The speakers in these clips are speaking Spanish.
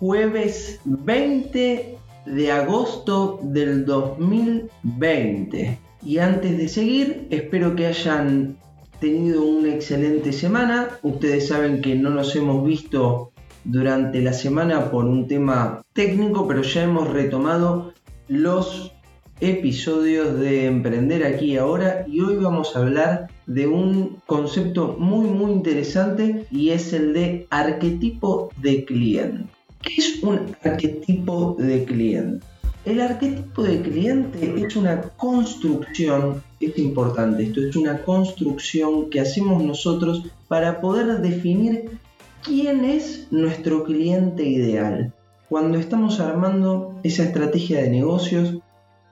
jueves 20 de agosto del 2020. Y antes de seguir, espero que hayan tenido una excelente semana. Ustedes saben que no nos hemos visto durante la semana por un tema técnico, pero ya hemos retomado los episodios de Emprender aquí y ahora y hoy vamos a hablar de un concepto muy muy interesante y es el de arquetipo de cliente. ¿Qué es un arquetipo de cliente? El arquetipo de cliente es una construcción, es importante esto, es una construcción que hacemos nosotros para poder definir quién es nuestro cliente ideal. Cuando estamos armando esa estrategia de negocios,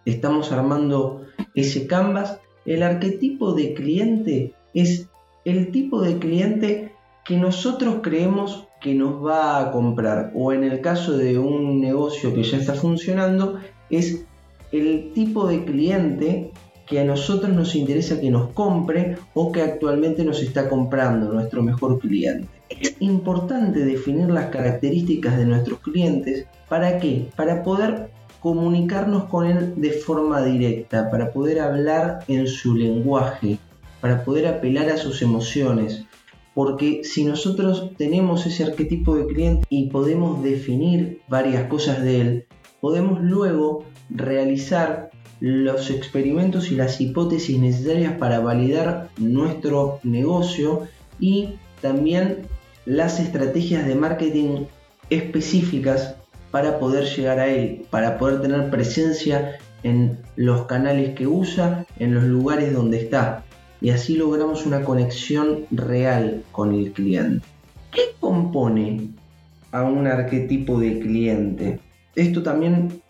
estamos armando ese canvas, el arquetipo de cliente es el tipo de cliente que nosotros creemos que nos va a comprar o en el caso de un negocio que ya está funcionando es el tipo de cliente que a nosotros nos interesa que nos compre o que actualmente nos está comprando, nuestro mejor cliente. Es importante definir las características de nuestros clientes. ¿Para qué? Para poder comunicarnos con él de forma directa, para poder hablar en su lenguaje, para poder apelar a sus emociones. Porque si nosotros tenemos ese arquetipo de cliente y podemos definir varias cosas de él, podemos luego realizar los experimentos y las hipótesis necesarias para validar nuestro negocio y también las estrategias de marketing específicas para poder llegar a él, para poder tener presencia en los canales que usa, en los lugares donde está. Y así logramos una conexión real con el cliente. ¿Qué compone a un arquetipo de cliente? Esto también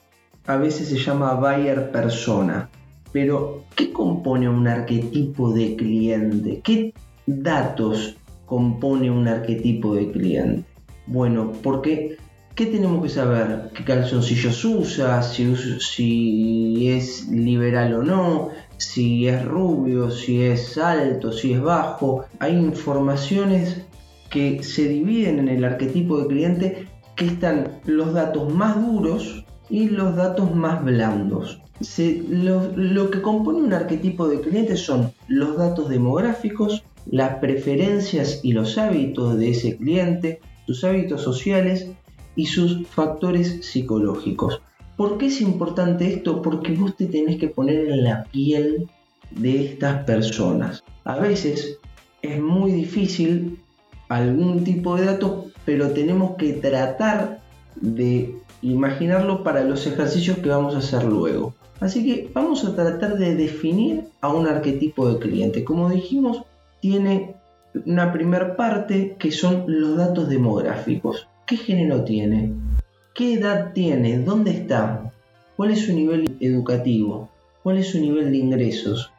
a veces se llama buyer persona. Pero, ¿qué compone un arquetipo de cliente? ¿Qué datos compone un arquetipo de cliente? Bueno, porque ¿Qué tenemos que saber? ¿Qué calzoncillos usa? Si, si es liberal o no, si es rubio, si es alto, si es bajo. Hay informaciones que se dividen en el arquetipo de cliente que están los datos más duros y los datos más blandos. lo, que compone un arquetipo de cliente son los datos demográficos, las preferencias y los hábitos de ese cliente, sus hábitos sociales y sus factores psicológicos. ¿Por qué es importante esto? Porque vos te tenés que poner en la piel de estas personas. A veces es muy difícil algún tipo de datos, pero tenemos que tratar de imaginarlo para los ejercicios que vamos a hacer luego. Así que vamos a tratar de definir a un arquetipo de cliente. Como dijimos, tiene una primera parte que son los datos demográficos. ¿Qué género tiene? ¿Qué edad tiene? ¿Dónde está? ¿Cuál es su nivel educativo? ¿Cuál es su nivel de ingresos?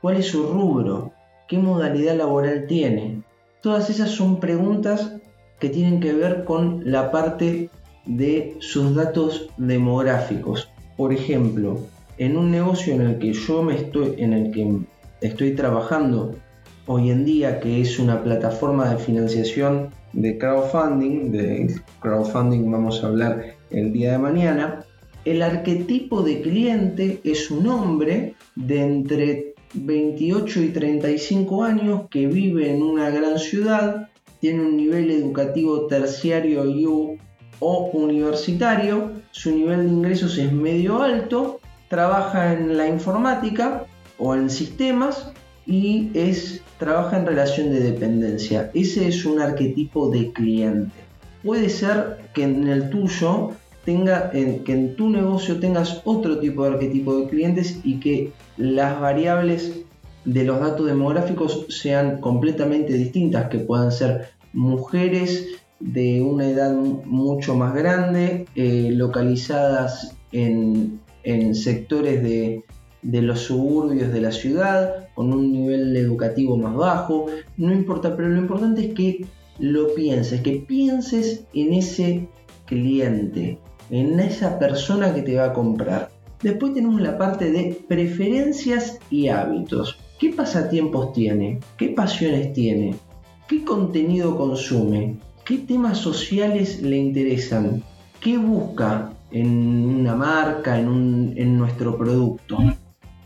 ¿Cuál es su rubro? ¿Qué modalidad laboral tiene? Todas esas son preguntas que tienen que ver con la parte de sus datos demográficos. Por ejemplo, en un negocio en el que yo me estoy, en el que estoy trabajando hoy en día, que es una plataforma de financiación de crowdfunding, de crowdfunding vamos a hablar el día de mañana, el arquetipo de cliente es un hombre de entre 28 y 35 años que vive en una gran ciudad, tiene un nivel educativo terciario o universitario, su nivel de ingresos es medio alto, trabaja en la informática o en sistemas y es, trabaja en relación de dependencia. Ese es un arquetipo de cliente. Puede ser que en el tuyo tenga, que en tu negocio tengas otro tipo de arquetipo de clientes y que las variables de los datos demográficos sean completamente distintas, que puedan ser mujeres de una edad mucho más grande, eh, localizadas en, sectores de, de, los suburbios de la ciudad, con un nivel educativo más bajo, no importa, pero lo importante es que lo pienses, que pienses en ese cliente, en esa persona que te va a comprar. Después tenemos la parte de preferencias y hábitos. ¿Qué pasatiempos tiene? ¿Qué pasiones tiene? ¿Qué contenido consume? ¿Qué temas sociales le interesan? ¿Qué busca en una marca, en, nuestro producto?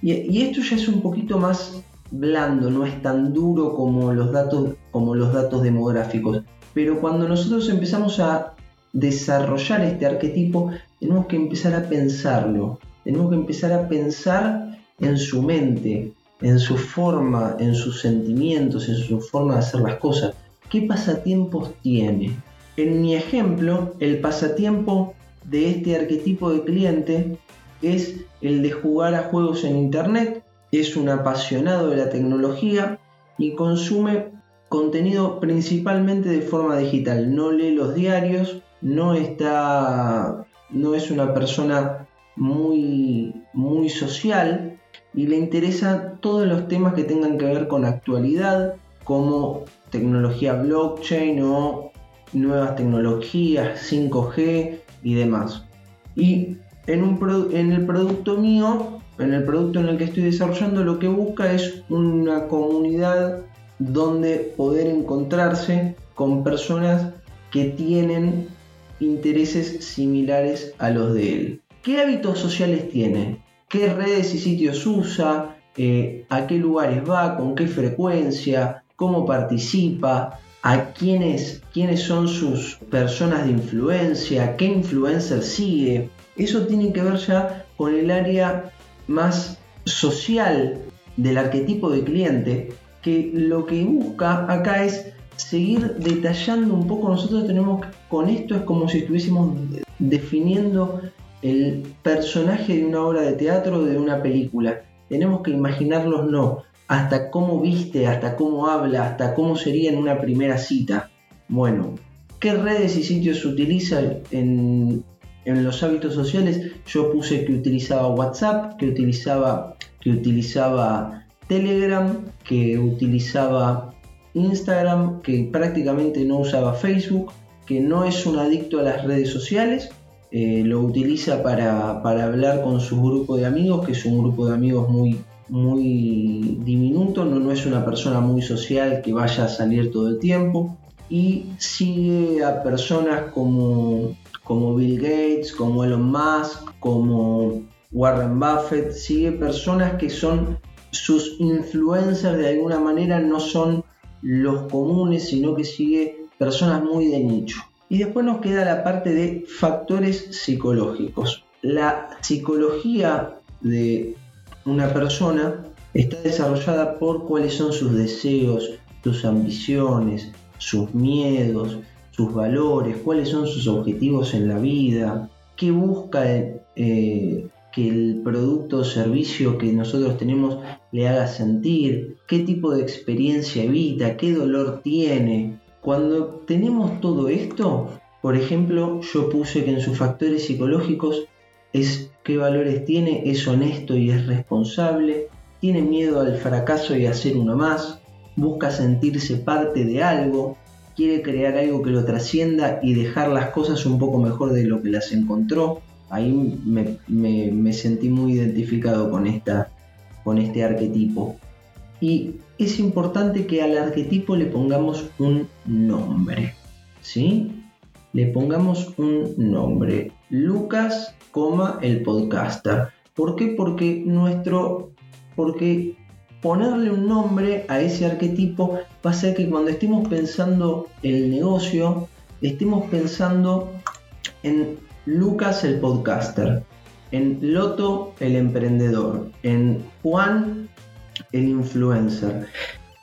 Y, esto ya es un poquito más blando, no es tan duro como los datos, como los datos demográficos. Pero cuando nosotros empezamos a desarrollar este arquetipo, tenemos que empezar a pensarlo, tenemos que empezar a pensar en su mente, en su forma, en sus sentimientos, en su forma de hacer las cosas. ¿Qué pasatiempos tiene? En mi ejemplo, el pasatiempo de este arquetipo de cliente es el de jugar a juegos en Internet, es un apasionado de la tecnología y consume contenido principalmente de forma digital. No lee los diarios, no está, no es una persona muy, muy social, y le interesan todos los temas que tengan que ver con actualidad, como tecnología blockchain o nuevas tecnologías, 5G y demás. Y en, el producto mío, en el producto en el que estoy desarrollando, lo que busca es una comunidad donde poder encontrarse con personas que tienen intereses similares a los de él. ¿Qué hábitos sociales tiene? qué redes y sitios usa, eh, a qué lugares va, con qué frecuencia, cómo participa, a quiénes, quiénes son sus personas de influencia, qué influencer sigue. Eso tiene que ver ya con el área más social del arquetipo de cliente, que lo que busca acá es seguir detallando un poco. Nosotros tenemos con esto es como si estuviésemos definiendo el personaje de una obra de teatro o de una película. Tenemos que imaginarlos no, hasta cómo viste, hasta cómo habla, hasta cómo sería en una primera cita. Bueno, ¿qué redes y sitios utiliza en, en los hábitos sociales? Yo puse que utilizaba WhatsApp, que utilizaba, que utilizaba Telegram, que utilizaba Instagram, que prácticamente no usaba Facebook, que no es un adicto a las redes sociales eh, lo utiliza para, hablar con su grupo de amigos, que es un grupo de amigos muy, muy diminuto, no, no es una persona muy social que vaya a salir todo el tiempo. Y sigue a personas como, como Bill Gates, como Elon Musk, como Warren Buffett, sigue personas que son sus influencers de alguna manera, no son los comunes, sino que sigue personas muy de nicho. Y después nos queda la parte de factores psicológicos. La psicología de una persona está desarrollada por cuáles son sus deseos, sus ambiciones, sus miedos, sus valores, cuáles son sus objetivos en la vida, qué busca eh, que el producto o servicio que nosotros tenemos le haga sentir, qué tipo de experiencia evita, qué dolor tiene, cuando tenemos todo esto, por ejemplo, yo puse que en sus factores psicológicos es qué valores tiene, es honesto y es responsable, tiene miedo al fracaso y a ser uno más, busca sentirse parte de algo, quiere crear algo que lo trascienda y dejar las cosas un poco mejor de lo que las encontró. Ahí me, sentí muy identificado con, esta, con este arquetipo. Y es importante que al arquetipo le pongamos un nombre. ¿Sí? Le pongamos un nombre. Lucas, el podcaster. ¿Por qué? Porque nuestro. Porque ponerle un nombre a ese arquetipo va a que cuando estemos pensando el negocio, estemos pensando en Lucas el podcaster, en Loto el emprendedor, en Juan el influencer.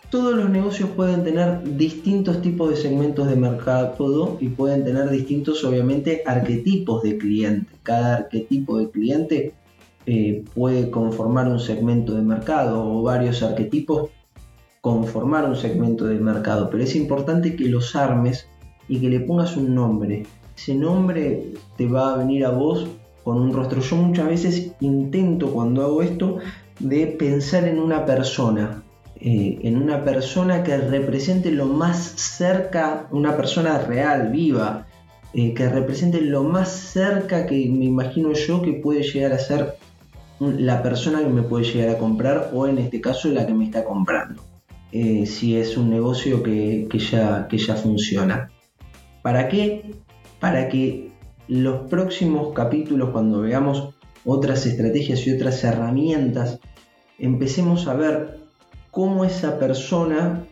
Todos los negocios pueden tener distintos tipos de segmentos de mercado y pueden tener distintos, obviamente, arquetipos de cliente. Cada arquetipo de cliente eh, puede conformar un segmento de mercado o varios arquetipos conformar un segmento de mercado, pero es importante que los armes y que le pongas un nombre. Ese nombre te va a venir a vos con un rostro. Yo muchas veces intento cuando hago esto de pensar en una persona, eh, en una persona que represente lo más cerca, una persona real, viva, eh, que represente lo más cerca que me imagino yo que puede llegar a ser la persona que me puede llegar a comprar o en este caso la que me está comprando. Eh, si es un negocio que, ya, que ya funciona. ¿Para qué? Para que los próximos capítulos, cuando veamos otras estrategias y otras herramientas, empecemos a ver cómo esa persona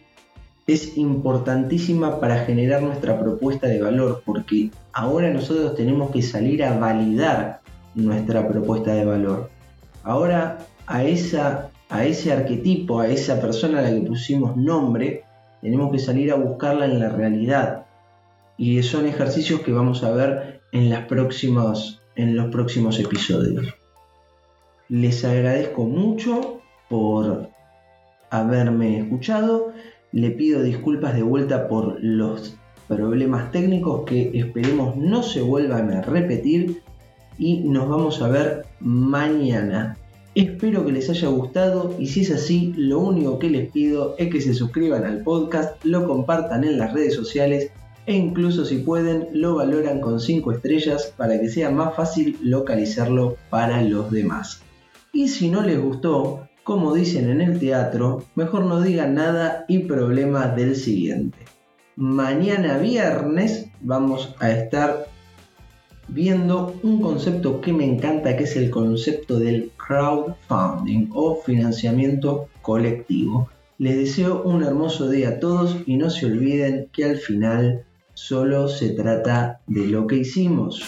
es importantísima para generar nuestra propuesta de valor, porque ahora nosotros tenemos que salir a validar nuestra propuesta de valor. Ahora a esa a ese arquetipo, a esa persona a la que pusimos nombre, tenemos que salir a buscarla en la realidad. Y son ejercicios que vamos a ver en, las próximas, en los próximos episodios. Les agradezco mucho por haberme escuchado. Le pido disculpas de vuelta por los problemas técnicos que esperemos no se vuelvan a repetir. Y nos vamos a ver mañana. Espero que les haya gustado y si es así, lo único que les pido es que se suscriban al podcast, lo compartan en las redes sociales e incluso si pueden lo valoran con 5 estrellas para que sea más fácil localizarlo para los demás. Y si no les gustó, como dicen en el teatro, mejor no digan nada y problema del siguiente. Mañana viernes vamos a estar viendo un concepto que me encanta, que es el concepto del crowdfunding o financiamiento colectivo. Les deseo un hermoso día a todos y no se olviden que al final solo se trata de lo que hicimos.